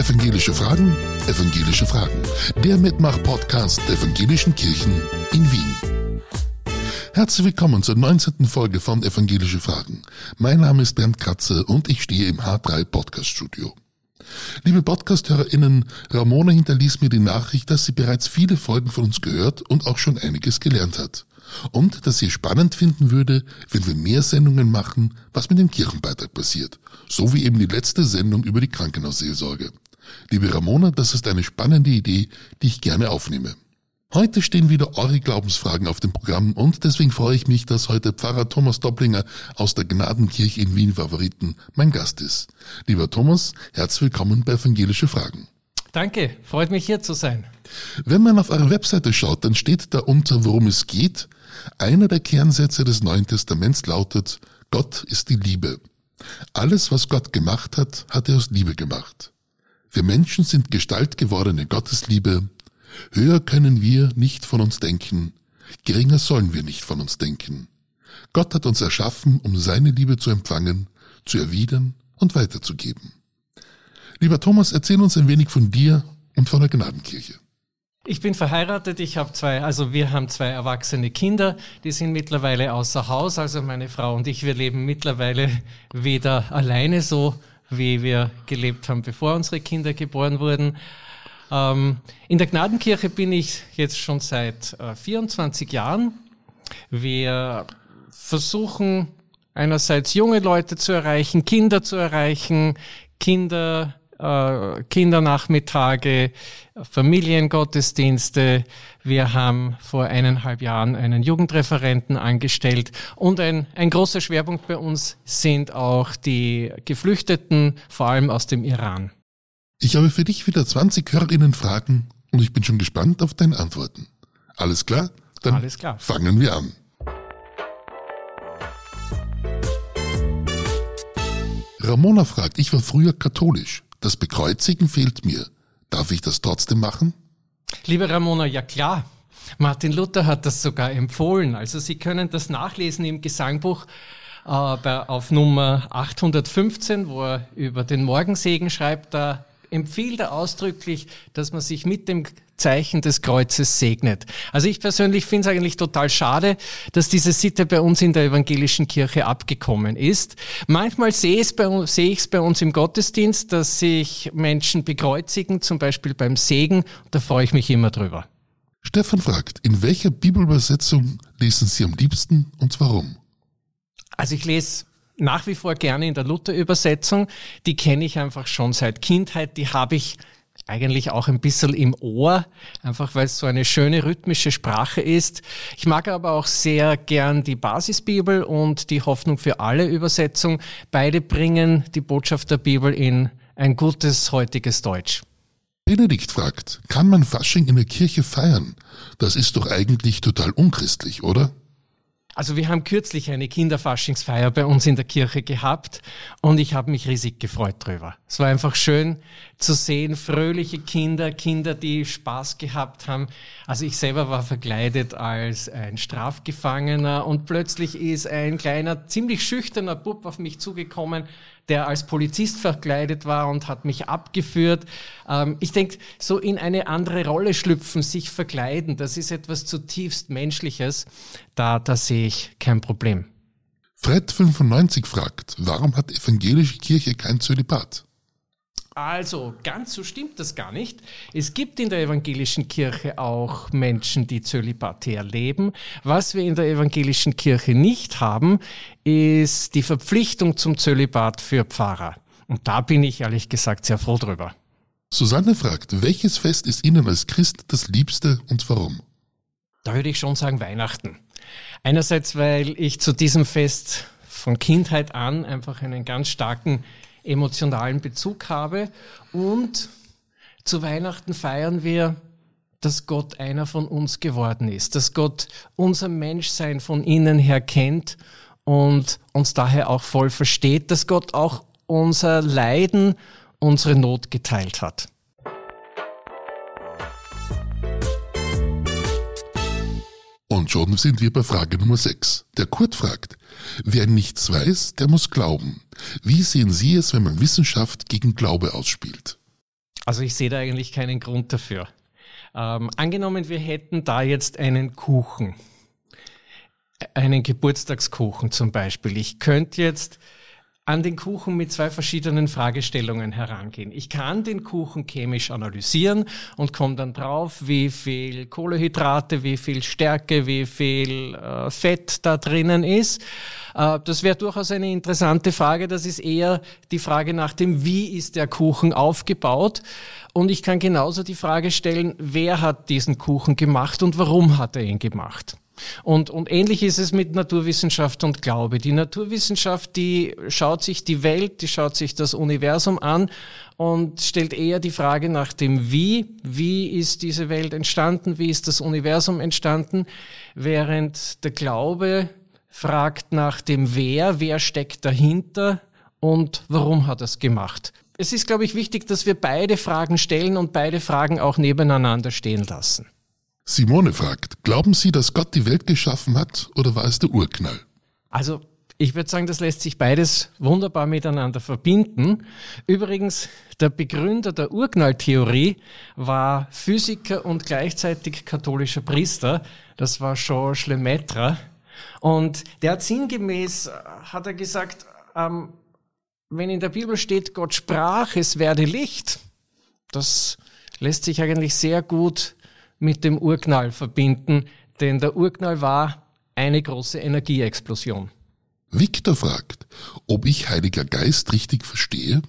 Evangelische Fragen, Evangelische Fragen. Der Mitmach-Podcast der Evangelischen Kirchen in Wien. Herzlich willkommen zur 19. Folge von Evangelische Fragen. Mein Name ist Bernd Katze und ich stehe im H3 Podcast Studio. Liebe Podcast-HörerInnen, Ramona hinterließ mir die Nachricht, dass sie bereits viele Folgen von uns gehört und auch schon einiges gelernt hat. Und dass sie spannend finden würde, wenn wir mehr Sendungen machen, was mit dem Kirchenbeitrag passiert. So wie eben die letzte Sendung über die Krankenhausseelsorge. Liebe Ramona, das ist eine spannende Idee, die ich gerne aufnehme. Heute stehen wieder eure Glaubensfragen auf dem Programm und deswegen freue ich mich, dass heute Pfarrer Thomas Dopplinger aus der Gnadenkirche in Wien Favoriten mein Gast ist. Lieber Thomas, herzlich willkommen bei Evangelische Fragen. Danke, freut mich hier zu sein. Wenn man auf eure Webseite schaut, dann steht da unter, worum es geht. Einer der Kernsätze des Neuen Testaments lautet, Gott ist die Liebe. Alles, was Gott gemacht hat, hat er aus Liebe gemacht. Wir Menschen sind Gestalt gewordene Gottesliebe, Höher können wir nicht von uns denken, geringer sollen wir nicht von uns denken. Gott hat uns erschaffen, um seine Liebe zu empfangen, zu erwidern und weiterzugeben. Lieber Thomas, erzähl uns ein wenig von dir und von der Gnadenkirche. Ich bin verheiratet, ich habe zwei, also wir haben zwei erwachsene Kinder, die sind mittlerweile außer Haus, also meine Frau und ich, wir leben mittlerweile weder alleine so, wie wir gelebt haben, bevor unsere Kinder geboren wurden, ähm, in der Gnadenkirche bin ich jetzt schon seit äh, 24 Jahren. Wir versuchen einerseits junge Leute zu erreichen, Kinder zu erreichen, Kinder, äh, Kindernachmittage, Familiengottesdienste. Wir haben vor eineinhalb Jahren einen Jugendreferenten angestellt und ein, ein großer Schwerpunkt bei uns sind auch die Geflüchteten, vor allem aus dem Iran. Ich habe für dich wieder 20 Hörerinnen Fragen und ich bin schon gespannt auf deine Antworten. Alles klar? Dann Alles klar. fangen wir an. Ramona fragt, ich war früher katholisch. Das Bekreuzigen fehlt mir. Darf ich das trotzdem machen? Liebe Ramona, ja klar. Martin Luther hat das sogar empfohlen. Also Sie können das nachlesen im Gesangbuch äh, auf Nummer 815, wo er über den Morgensegen schreibt. Da empfiehlt er ausdrücklich, dass man sich mit dem Zeichen des Kreuzes segnet. Also ich persönlich finde es eigentlich total schade, dass diese Sitte bei uns in der evangelischen Kirche abgekommen ist. Manchmal sehe ich es bei uns im Gottesdienst, dass sich Menschen bekreuzigen, zum Beispiel beim Segen. Da freue ich mich immer drüber. Stefan fragt, in welcher Bibelübersetzung lesen Sie am liebsten und warum? Also ich lese nach wie vor gerne in der Luther-Übersetzung. Die kenne ich einfach schon seit Kindheit. Die habe ich eigentlich auch ein bisschen im Ohr, einfach weil es so eine schöne rhythmische Sprache ist. Ich mag aber auch sehr gern die Basisbibel und die Hoffnung für alle Übersetzung. Beide bringen die Botschaft der Bibel in ein gutes heutiges Deutsch. Benedikt fragt, kann man Fasching in der Kirche feiern? Das ist doch eigentlich total unchristlich, oder? Also wir haben kürzlich eine Kinderfaschingsfeier bei uns in der Kirche gehabt und ich habe mich riesig gefreut drüber. Es war einfach schön zu sehen, fröhliche Kinder, Kinder, die Spaß gehabt haben. Also ich selber war verkleidet als ein Strafgefangener und plötzlich ist ein kleiner, ziemlich schüchterner Bub auf mich zugekommen, der als Polizist verkleidet war und hat mich abgeführt. Ähm, ich denke, so in eine andere Rolle schlüpfen, sich verkleiden, das ist etwas zutiefst Menschliches. Da, da sehe ich kein Problem. Fred95 fragt, warum hat evangelische Kirche kein Zölibat? Also, ganz so stimmt das gar nicht. Es gibt in der evangelischen Kirche auch Menschen, die zölibatär leben. Was wir in der evangelischen Kirche nicht haben, ist die Verpflichtung zum Zölibat für Pfarrer. Und da bin ich ehrlich gesagt sehr froh drüber. Susanne fragt, welches Fest ist Ihnen als Christ das Liebste und warum? Da würde ich schon sagen Weihnachten. Einerseits, weil ich zu diesem Fest von Kindheit an einfach einen ganz starken emotionalen Bezug habe. Und zu Weihnachten feiern wir, dass Gott einer von uns geworden ist, dass Gott unser Menschsein von innen her kennt und uns daher auch voll versteht, dass Gott auch unser Leiden, unsere Not geteilt hat. Und schon sind wir bei Frage Nummer 6. Der Kurt fragt, wer nichts weiß, der muss glauben. Wie sehen Sie es, wenn man Wissenschaft gegen Glaube ausspielt? Also ich sehe da eigentlich keinen Grund dafür. Ähm, angenommen, wir hätten da jetzt einen Kuchen, einen Geburtstagskuchen zum Beispiel. Ich könnte jetzt an den Kuchen mit zwei verschiedenen Fragestellungen herangehen. Ich kann den Kuchen chemisch analysieren und komme dann drauf, wie viel Kohlehydrate, wie viel Stärke, wie viel äh, Fett da drinnen ist. Äh, das wäre durchaus eine interessante Frage. Das ist eher die Frage nach dem, wie ist der Kuchen aufgebaut. Und ich kann genauso die Frage stellen, wer hat diesen Kuchen gemacht und warum hat er ihn gemacht. Und, und ähnlich ist es mit Naturwissenschaft und Glaube. Die Naturwissenschaft, die schaut sich die Welt, die schaut sich das Universum an und stellt eher die Frage nach dem Wie. Wie ist diese Welt entstanden? Wie ist das Universum entstanden? Während der Glaube fragt nach dem Wer, wer steckt dahinter und warum hat er es gemacht. Es ist, glaube ich, wichtig, dass wir beide Fragen stellen und beide Fragen auch nebeneinander stehen lassen. Simone fragt, glauben Sie, dass Gott die Welt geschaffen hat oder war es der Urknall? Also ich würde sagen, das lässt sich beides wunderbar miteinander verbinden. Übrigens, der Begründer der Urknalltheorie war Physiker und gleichzeitig katholischer Priester. Das war Georges Lemaitre. Und der hat sinngemäß, äh, hat er gesagt, ähm, wenn in der Bibel steht, Gott sprach, es werde Licht, das lässt sich eigentlich sehr gut mit dem Urknall verbinden, denn der Urknall war eine große Energieexplosion. Victor fragt, ob ich Heiliger Geist richtig verstehe.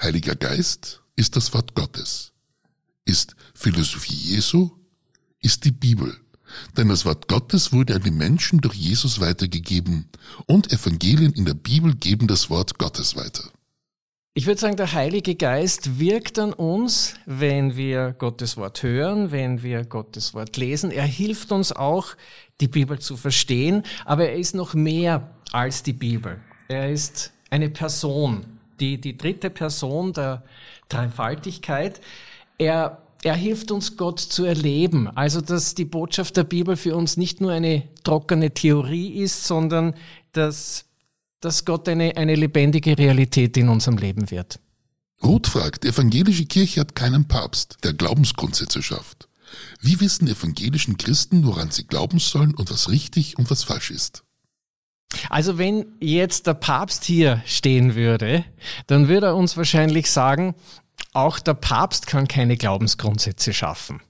Heiliger Geist ist das Wort Gottes, ist Philosophie Jesu, ist die Bibel. Denn das Wort Gottes wurde an die Menschen durch Jesus weitergegeben und Evangelien in der Bibel geben das Wort Gottes weiter. Ich würde sagen, der Heilige Geist wirkt an uns, wenn wir Gottes Wort hören, wenn wir Gottes Wort lesen. Er hilft uns auch, die Bibel zu verstehen, aber er ist noch mehr als die Bibel. Er ist eine Person, die, die dritte Person der Dreifaltigkeit. Er, er hilft uns, Gott zu erleben. Also, dass die Botschaft der Bibel für uns nicht nur eine trockene Theorie ist, sondern dass dass Gott eine, eine lebendige Realität in unserem Leben wird. Ruth fragt, die evangelische Kirche hat keinen Papst, der Glaubensgrundsätze schafft. Wie wissen evangelischen Christen, woran sie glauben sollen und was richtig und was falsch ist? Also wenn jetzt der Papst hier stehen würde, dann würde er uns wahrscheinlich sagen, auch der Papst kann keine Glaubensgrundsätze schaffen.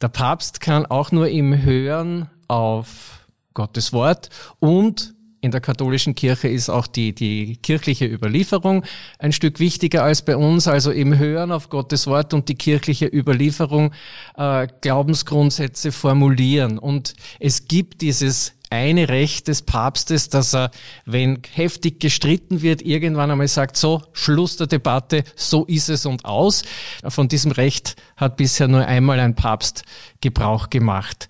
Der Papst kann auch nur im Hören auf Gottes Wort und in der katholischen Kirche ist auch die, die kirchliche Überlieferung ein Stück wichtiger als bei uns, also im Hören auf Gottes Wort und die kirchliche Überlieferung äh, Glaubensgrundsätze formulieren. Und es gibt dieses eine Recht des Papstes, dass er, wenn heftig gestritten wird, irgendwann einmal sagt, so, Schluss der Debatte, so ist es und aus. Von diesem Recht hat bisher nur einmal ein Papst Gebrauch gemacht.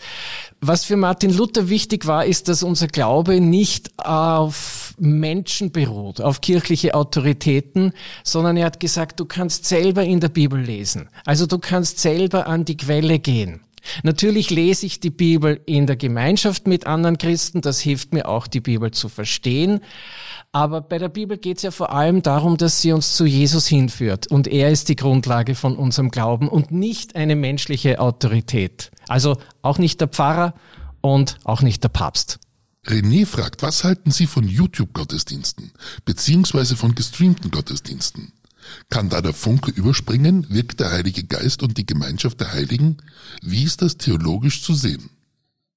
Was für Martin Luther wichtig war, ist, dass unser Glaube nicht auf Menschen beruht, auf kirchliche Autoritäten, sondern er hat gesagt, du kannst selber in der Bibel lesen. Also du kannst selber an die Quelle gehen. Natürlich lese ich die Bibel in der Gemeinschaft mit anderen Christen, das hilft mir auch, die Bibel zu verstehen. Aber bei der Bibel geht es ja vor allem darum, dass sie uns zu Jesus hinführt. Und er ist die Grundlage von unserem Glauben und nicht eine menschliche Autorität. Also auch nicht der Pfarrer und auch nicht der Papst. René fragt, was halten Sie von YouTube-Gottesdiensten beziehungsweise von gestreamten Gottesdiensten? Kann da der Funke überspringen? Wirkt der Heilige Geist und die Gemeinschaft der Heiligen? Wie ist das theologisch zu sehen?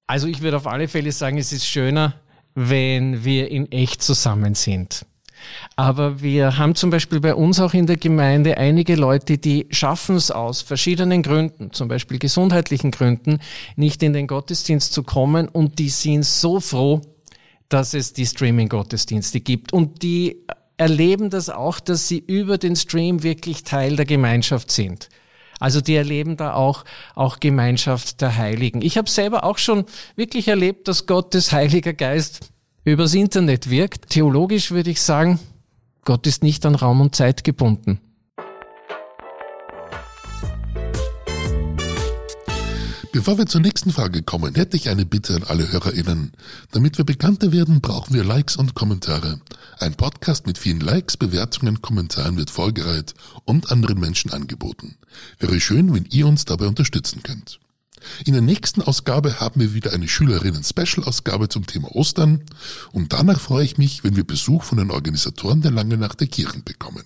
Also ich würde auf alle Fälle sagen, es ist schöner, wenn wir in echt zusammen sind. Aber wir haben zum Beispiel bei uns auch in der Gemeinde einige Leute, die schaffen es aus verschiedenen Gründen, zum Beispiel gesundheitlichen Gründen, nicht in den Gottesdienst zu kommen und die sind so froh, dass es die Streaming-Gottesdienste gibt und die erleben das auch, dass sie über den Stream wirklich Teil der Gemeinschaft sind. Also die erleben da auch, auch Gemeinschaft der Heiligen. Ich habe selber auch schon wirklich erlebt, dass Gottes Heiliger Geist übers Internet wirkt. Theologisch würde ich sagen, Gott ist nicht an Raum und Zeit gebunden. Bevor wir zur nächsten Frage kommen, hätte ich eine Bitte an alle HörerInnen. Damit wir bekannter werden, brauchen wir Likes und Kommentare. Ein Podcast mit vielen Likes, Bewertungen, Kommentaren wird vorgereiht und anderen Menschen angeboten. Wäre schön, wenn ihr uns dabei unterstützen könnt. In der nächsten Ausgabe haben wir wieder eine Schülerinnen-Special-Ausgabe zum Thema Ostern und danach freue ich mich, wenn wir Besuch von den Organisatoren der Lange Nacht der Kirchen bekommen.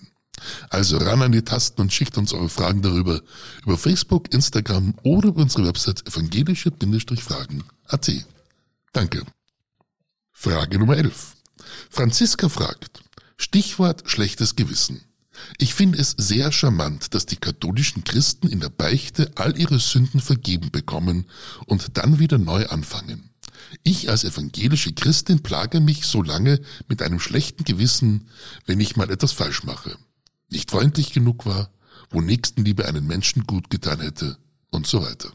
Also ran an die Tasten und schickt uns eure Fragen darüber über Facebook, Instagram oder über unsere Website evangelische-fragen.at. Danke. Frage Nummer 11. Franziska fragt, Stichwort schlechtes Gewissen. Ich finde es sehr charmant, dass die katholischen Christen in der Beichte all ihre Sünden vergeben bekommen und dann wieder neu anfangen. Ich als evangelische Christin plage mich so lange mit einem schlechten Gewissen, wenn ich mal etwas falsch mache nicht freundlich genug war, wo Nächstenliebe einen Menschen gut getan hätte und so weiter.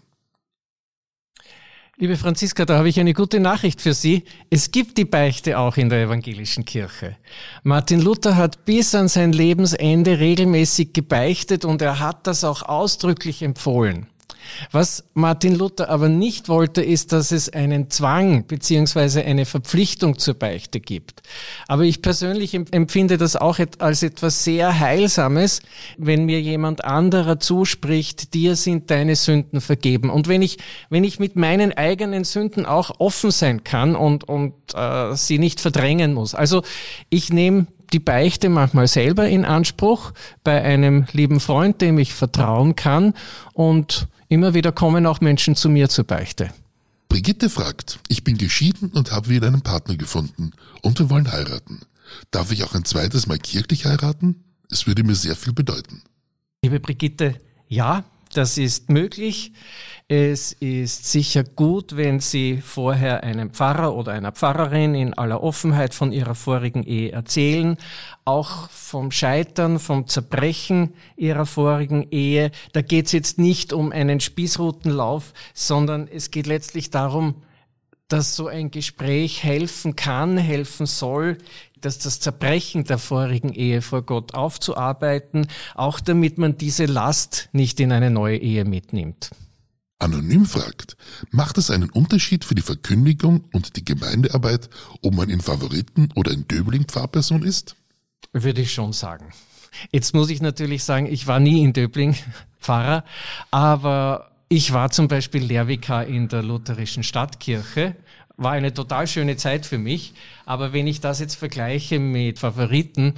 Liebe Franziska, da habe ich eine gute Nachricht für Sie. Es gibt die Beichte auch in der evangelischen Kirche. Martin Luther hat bis an sein Lebensende regelmäßig gebeichtet und er hat das auch ausdrücklich empfohlen. Was Martin Luther aber nicht wollte, ist, dass es einen Zwang beziehungsweise eine Verpflichtung zur Beichte gibt. Aber ich persönlich empfinde das auch als etwas sehr Heilsames, wenn mir jemand anderer zuspricht, dir sind deine Sünden vergeben. Und wenn ich, wenn ich mit meinen eigenen Sünden auch offen sein kann und, und äh, sie nicht verdrängen muss. Also ich nehme die Beichte manchmal selber in Anspruch bei einem lieben Freund, dem ich vertrauen kann und Immer wieder kommen auch Menschen zu mir zur Beichte. Brigitte fragt, ich bin geschieden und habe wieder einen Partner gefunden und wir wollen heiraten. Darf ich auch ein zweites Mal kirchlich heiraten? Es würde mir sehr viel bedeuten. Liebe Brigitte, ja, das ist möglich. Es ist sicher gut, wenn Sie vorher einem Pfarrer oder einer Pfarrerin in aller Offenheit von Ihrer vorigen Ehe erzählen, auch vom Scheitern, vom Zerbrechen Ihrer vorigen Ehe. Da geht es jetzt nicht um einen Spießrutenlauf, sondern es geht letztlich darum, dass so ein Gespräch helfen kann, helfen soll, dass das Zerbrechen der vorigen Ehe vor Gott aufzuarbeiten, auch damit man diese Last nicht in eine neue Ehe mitnimmt. Anonym fragt, macht es einen Unterschied für die Verkündigung und die Gemeindearbeit, ob man in Favoriten oder in Döbling Pfarrperson ist? Würde ich schon sagen. Jetzt muss ich natürlich sagen, ich war nie in Döbling Pfarrer, aber ich war zum Beispiel Lehrvikar in der lutherischen Stadtkirche war eine total schöne Zeit für mich. Aber wenn ich das jetzt vergleiche mit Favoriten,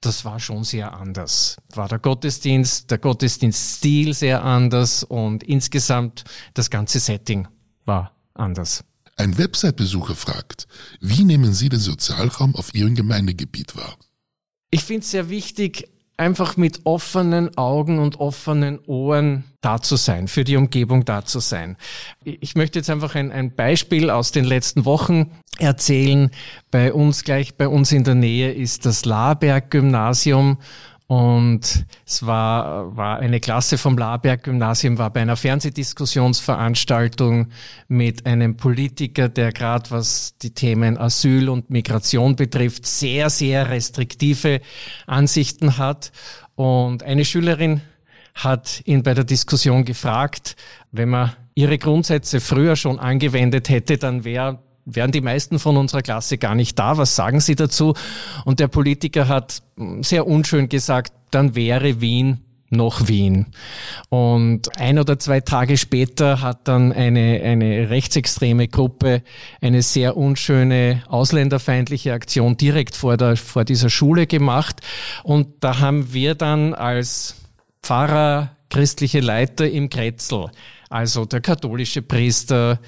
das war schon sehr anders. War der Gottesdienst, der Gottesdienststil sehr anders und insgesamt das ganze Setting war anders. Ein Website-Besucher fragt, wie nehmen Sie den Sozialraum auf Ihrem Gemeindegebiet wahr? Ich finde es sehr wichtig, einfach mit offenen Augen und offenen Ohren da zu sein, für die Umgebung da zu sein. Ich möchte jetzt einfach ein, ein Beispiel aus den letzten Wochen erzählen. Bei uns gleich bei uns in der Nähe ist das Laberg Gymnasium und es war, war eine Klasse vom Laberg-Gymnasium, war bei einer Fernsehdiskussionsveranstaltung mit einem Politiker, der gerade was die Themen Asyl und Migration betrifft, sehr, sehr restriktive Ansichten hat. Und eine Schülerin hat ihn bei der Diskussion gefragt, wenn man ihre Grundsätze früher schon angewendet hätte, dann wäre wären die meisten von unserer Klasse gar nicht da. Was sagen Sie dazu? Und der Politiker hat sehr unschön gesagt, dann wäre Wien noch Wien. Und ein oder zwei Tage später hat dann eine, eine rechtsextreme Gruppe eine sehr unschöne ausländerfeindliche Aktion direkt vor, der, vor dieser Schule gemacht. Und da haben wir dann als Pfarrer, christliche Leiter im Kretzel, also der katholische Priester,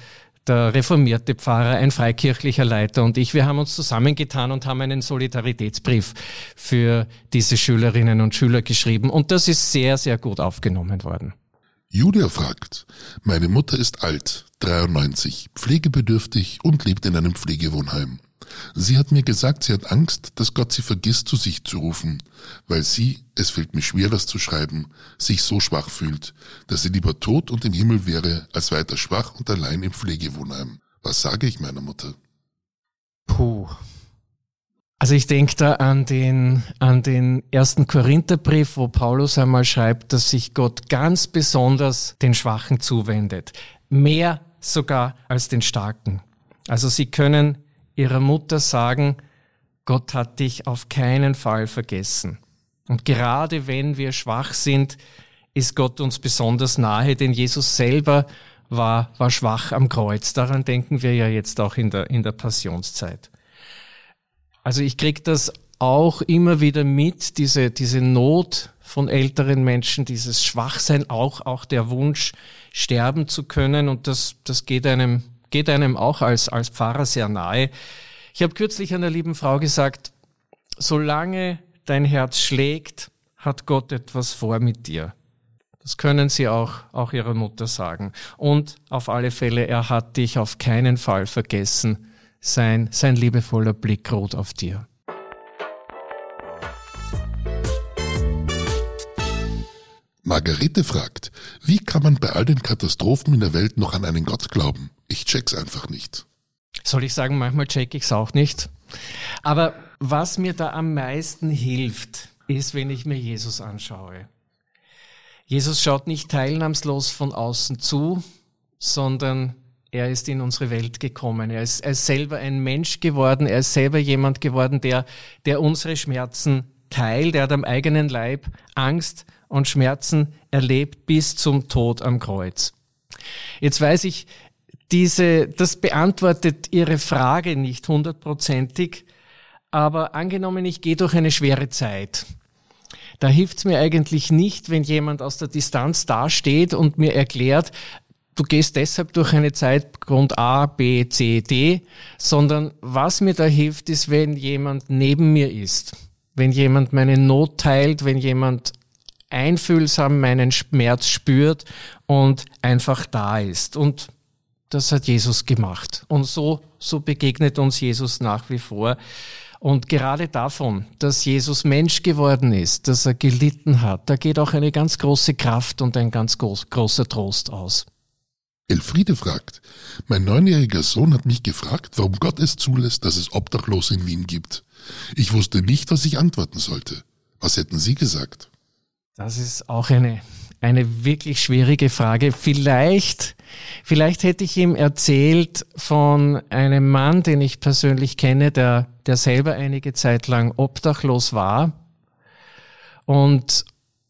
der reformierte Pfarrer, ein freikirchlicher Leiter und ich, wir haben uns zusammengetan und haben einen Solidaritätsbrief für diese Schülerinnen und Schüler geschrieben und das ist sehr, sehr gut aufgenommen worden. Julia fragt, meine Mutter ist alt, 93, pflegebedürftig und lebt in einem Pflegewohnheim. Sie hat mir gesagt, sie hat Angst, dass Gott sie vergisst, zu sich zu rufen, weil sie, es fällt mir schwer, das zu schreiben, sich so schwach fühlt, dass sie lieber tot und im Himmel wäre, als weiter schwach und allein im Pflegewohnheim. Was sage ich meiner Mutter? Puh. Also ich denke da an den, an den ersten Korintherbrief, wo Paulus einmal schreibt, dass sich Gott ganz besonders den Schwachen zuwendet. mehr sogar als den Starken. Also sie können ihrer Mutter sagen, Gott hat dich auf keinen Fall vergessen. Und gerade wenn wir schwach sind, ist Gott uns besonders nahe, denn Jesus selber war, war schwach am Kreuz. Daran denken wir ja jetzt auch in der, in der Passionszeit. Also ich krieg das auch immer wieder mit, diese, diese Not von älteren Menschen, dieses Schwachsein, auch, auch der Wunsch, sterben zu können. Und das, das geht einem, geht einem auch als, als Pfarrer sehr nahe. Ich habe kürzlich einer lieben Frau gesagt, solange dein Herz schlägt, hat Gott etwas vor mit dir. Das können Sie auch, auch Ihrer Mutter sagen. Und auf alle Fälle, er hat dich auf keinen Fall vergessen. Sein, sein liebevoller Blick ruht auf dir. Margarete fragt, wie kann man bei all den Katastrophen in der Welt noch an einen Gott glauben? Ich check's einfach nicht. Soll ich sagen, manchmal check ich's auch nicht. Aber was mir da am meisten hilft, ist, wenn ich mir Jesus anschaue. Jesus schaut nicht teilnahmslos von außen zu, sondern er ist in unsere Welt gekommen. Er ist, er ist selber ein Mensch geworden. Er ist selber jemand geworden, der, der unsere Schmerzen teilt. Er hat am eigenen Leib Angst und Schmerzen erlebt bis zum Tod am Kreuz. Jetzt weiß ich, diese, das beantwortet Ihre Frage nicht hundertprozentig, aber angenommen, ich gehe durch eine schwere Zeit da hilft's mir eigentlich nicht, wenn jemand aus der Distanz dasteht und mir erklärt, du gehst deshalb durch eine Zeit Grund A, B, C, D, sondern was mir da hilft, ist, wenn jemand neben mir ist, wenn jemand meine Not teilt, wenn jemand einfühlsam meinen Schmerz spürt und einfach da ist. Und das hat Jesus gemacht. Und so, so begegnet uns Jesus nach wie vor. Und gerade davon, dass Jesus Mensch geworden ist, dass er gelitten hat, da geht auch eine ganz große Kraft und ein ganz großer Trost aus. Elfriede fragt, mein neunjähriger Sohn hat mich gefragt, warum Gott es zulässt, dass es Obdachlose in Wien gibt. Ich wusste nicht, was ich antworten sollte. Was hätten Sie gesagt? Das ist auch eine eine wirklich schwierige Frage. Vielleicht, vielleicht hätte ich ihm erzählt von einem Mann, den ich persönlich kenne, der, der selber einige Zeit lang obdachlos war und,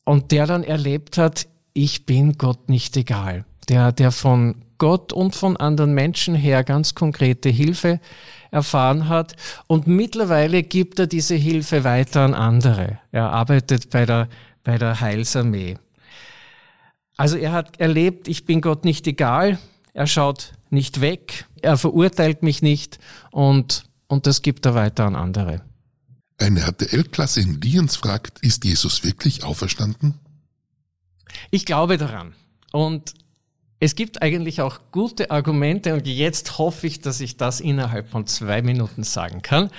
und der dann erlebt hat, ich bin Gott nicht egal. Der, der von Gott und von anderen Menschen her ganz konkrete Hilfe erfahren hat. Und mittlerweile gibt er diese Hilfe weiter an andere. Er arbeitet bei der, bei der Heilsarmee. Also er hat erlebt, ich bin Gott nicht egal, er schaut nicht weg, er verurteilt mich nicht und, und das gibt er weiter an andere. Eine HTL-Klasse in Lienz fragt, ist Jesus wirklich auferstanden? Ich glaube daran. Und es gibt eigentlich auch gute Argumente und jetzt hoffe ich, dass ich das innerhalb von zwei Minuten sagen kann.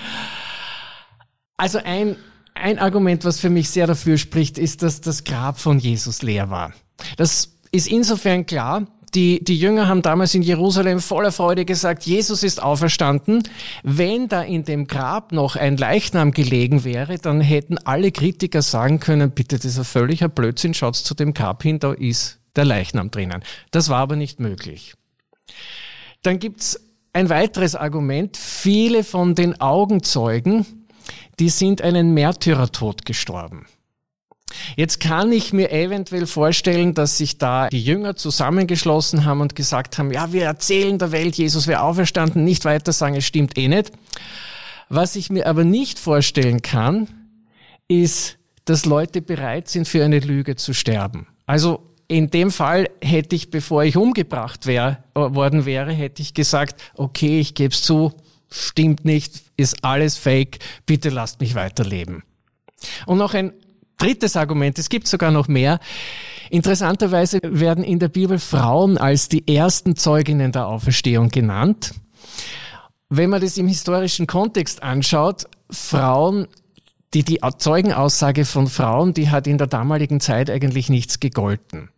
Also ein, ein Argument, was für mich sehr dafür spricht, ist, dass das Grab von Jesus leer war. Das ist insofern klar, die, die Jünger haben damals in Jerusalem voller Freude gesagt, Jesus ist auferstanden. Wenn da in dem Grab noch ein Leichnam gelegen wäre, dann hätten alle Kritiker sagen können, bitte, das ist ein völliger Blödsinn, schaut zu dem Grab hin, da ist der Leichnam drinnen. Das war aber nicht möglich. Dann gibt's ein weiteres Argument. Viele von den Augenzeugen, die sind einen Märtyrertod gestorben. Jetzt kann ich mir eventuell vorstellen, dass sich da die Jünger zusammengeschlossen haben und gesagt haben, ja, wir erzählen der Welt, Jesus wäre auferstanden, nicht weiter sagen, es stimmt eh nicht. Was ich mir aber nicht vorstellen kann, ist, dass Leute bereit sind, für eine Lüge zu sterben. Also in dem Fall hätte ich, bevor ich umgebracht wär, worden wäre, hätte ich gesagt, okay, ich gebe es zu, stimmt nicht, ist alles fake, bitte lasst mich weiterleben. Und noch ein drittes Argument, es gibt sogar noch mehr. Interessanterweise werden in der Bibel Frauen als die ersten Zeuginnen der Auferstehung genannt. Wenn man das im historischen Kontext anschaut, Frauen, die, die Zeugenaussage von Frauen, die hat in der damaligen Zeit eigentlich nichts gegolten.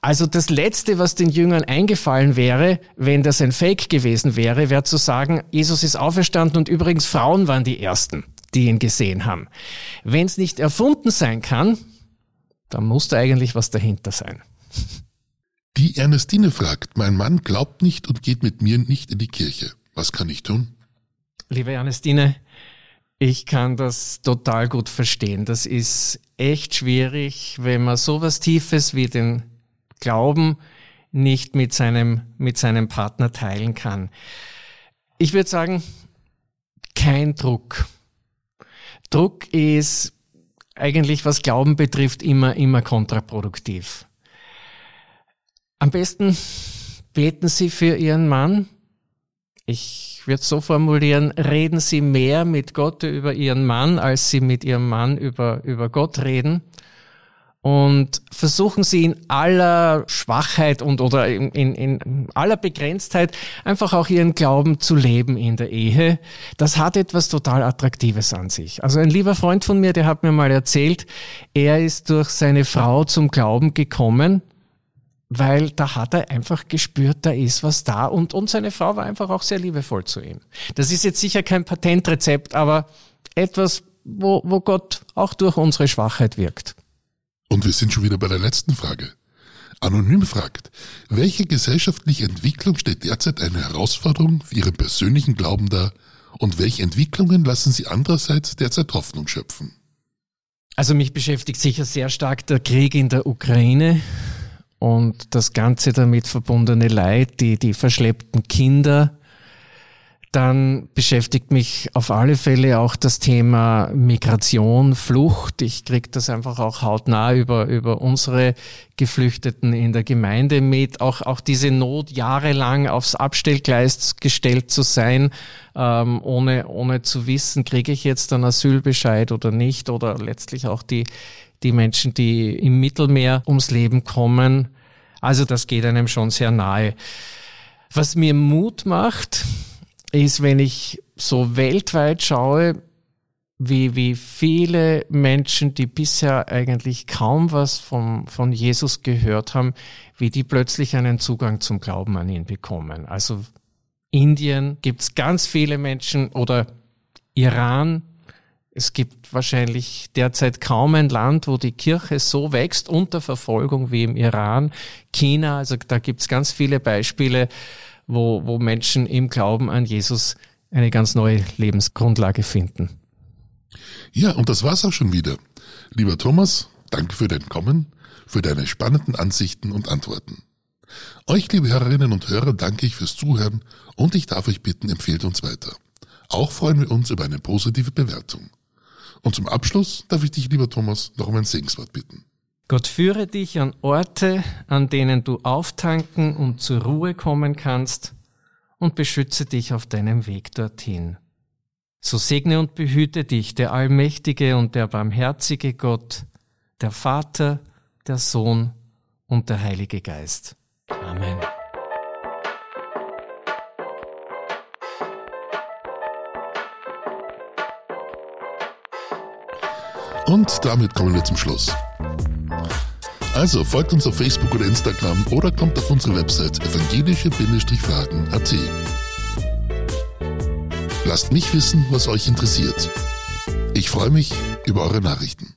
Also das Letzte, was den Jüngern eingefallen wäre, wenn das ein Fake gewesen wäre, wäre zu sagen, Jesus ist auferstanden und übrigens Frauen waren die Ersten die ihn gesehen haben. Wenn es nicht erfunden sein kann, dann muss da eigentlich was dahinter sein. Die Ernestine fragt, mein Mann glaubt nicht und geht mit mir nicht in die Kirche. Was kann ich tun? Liebe Ernestine, ich kann das total gut verstehen. Das ist echt schwierig, wenn man sowas Tiefes wie den Glauben nicht mit seinem, mit seinem Partner teilen kann. Ich würde sagen, kein Druck. Druck ist eigentlich, was Glauben betrifft, immer, immer kontraproduktiv. Am besten beten Sie für Ihren Mann. Ich würde so formulieren, reden Sie mehr mit Gott über Ihren Mann, als Sie mit Ihrem Mann über, über Gott reden und versuchen sie in aller Schwachheit und oder in, in, in aller Begrenztheit einfach auch ihren Glauben zu leben in der Ehe. Das hat etwas total Attraktives an sich. Also ein lieber Freund von mir, der hat mir mal erzählt, er ist durch seine Frau zum Glauben gekommen, weil da hat er einfach gespürt, da ist was da und, und seine Frau war einfach auch sehr liebevoll zu ihm. Das ist jetzt sicher kein Patentrezept, aber etwas, wo, wo Gott auch durch unsere Schwachheit wirkt. Und wir sind schon wieder bei der letzten Frage. Anonym fragt, welche gesellschaftliche Entwicklung steht derzeit eine Herausforderung für Ihren persönlichen Glauben dar und welche Entwicklungen lassen Sie andererseits derzeit Hoffnung schöpfen? Also mich beschäftigt sicher sehr stark der Krieg in der Ukraine und das ganze damit verbundene Leid, die, die verschleppten Kinder, dann beschäftigt mich auf alle Fälle auch das Thema Migration, Flucht. Ich kriege das einfach auch hautnah über, über unsere Geflüchteten in der Gemeinde mit. Auch, auch diese Not, jahrelang aufs Abstellgleis gestellt zu sein, ähm, ohne, ohne zu wissen, kriege ich jetzt einen Asylbescheid oder nicht. Oder letztlich auch die, die Menschen, die im Mittelmeer ums Leben kommen. Also das geht einem schon sehr nahe. Was mir Mut macht, ist, wenn ich so weltweit schaue, wie, wie viele Menschen, die bisher eigentlich kaum was vom, von Jesus gehört haben, wie die plötzlich einen Zugang zum Glauben an ihn bekommen. Also Indien gibt's ganz viele Menschen oder Iran. Es gibt wahrscheinlich derzeit kaum ein Land, wo die Kirche so wächst unter Verfolgung wie im Iran. China, also da gibt's ganz viele Beispiele, wo, wo Menschen im Glauben an Jesus eine ganz neue Lebensgrundlage finden. Ja, und das war's auch schon wieder. Lieber Thomas, danke für dein Kommen, für deine spannenden Ansichten und Antworten. Euch, liebe Hörerinnen und Hörer, danke ich fürs Zuhören und ich darf euch bitten, empfehlt uns weiter. Auch freuen wir uns über eine positive Bewertung. Und zum Abschluss darf ich dich, lieber Thomas, noch um ein Segenswort bitten. Gott führe dich an Orte, an denen du auftanken und zur Ruhe kommen kannst und beschütze dich auf deinem Weg dorthin. So segne und behüte dich der allmächtige und der barmherzige Gott, der Vater, der Sohn und der Heilige Geist. Amen. Und damit kommen wir zum Schluss. Also folgt uns auf Facebook oder Instagram oder kommt auf unsere Website evangelische-fragen.at. Lasst mich wissen, was euch interessiert. Ich freue mich über eure Nachrichten.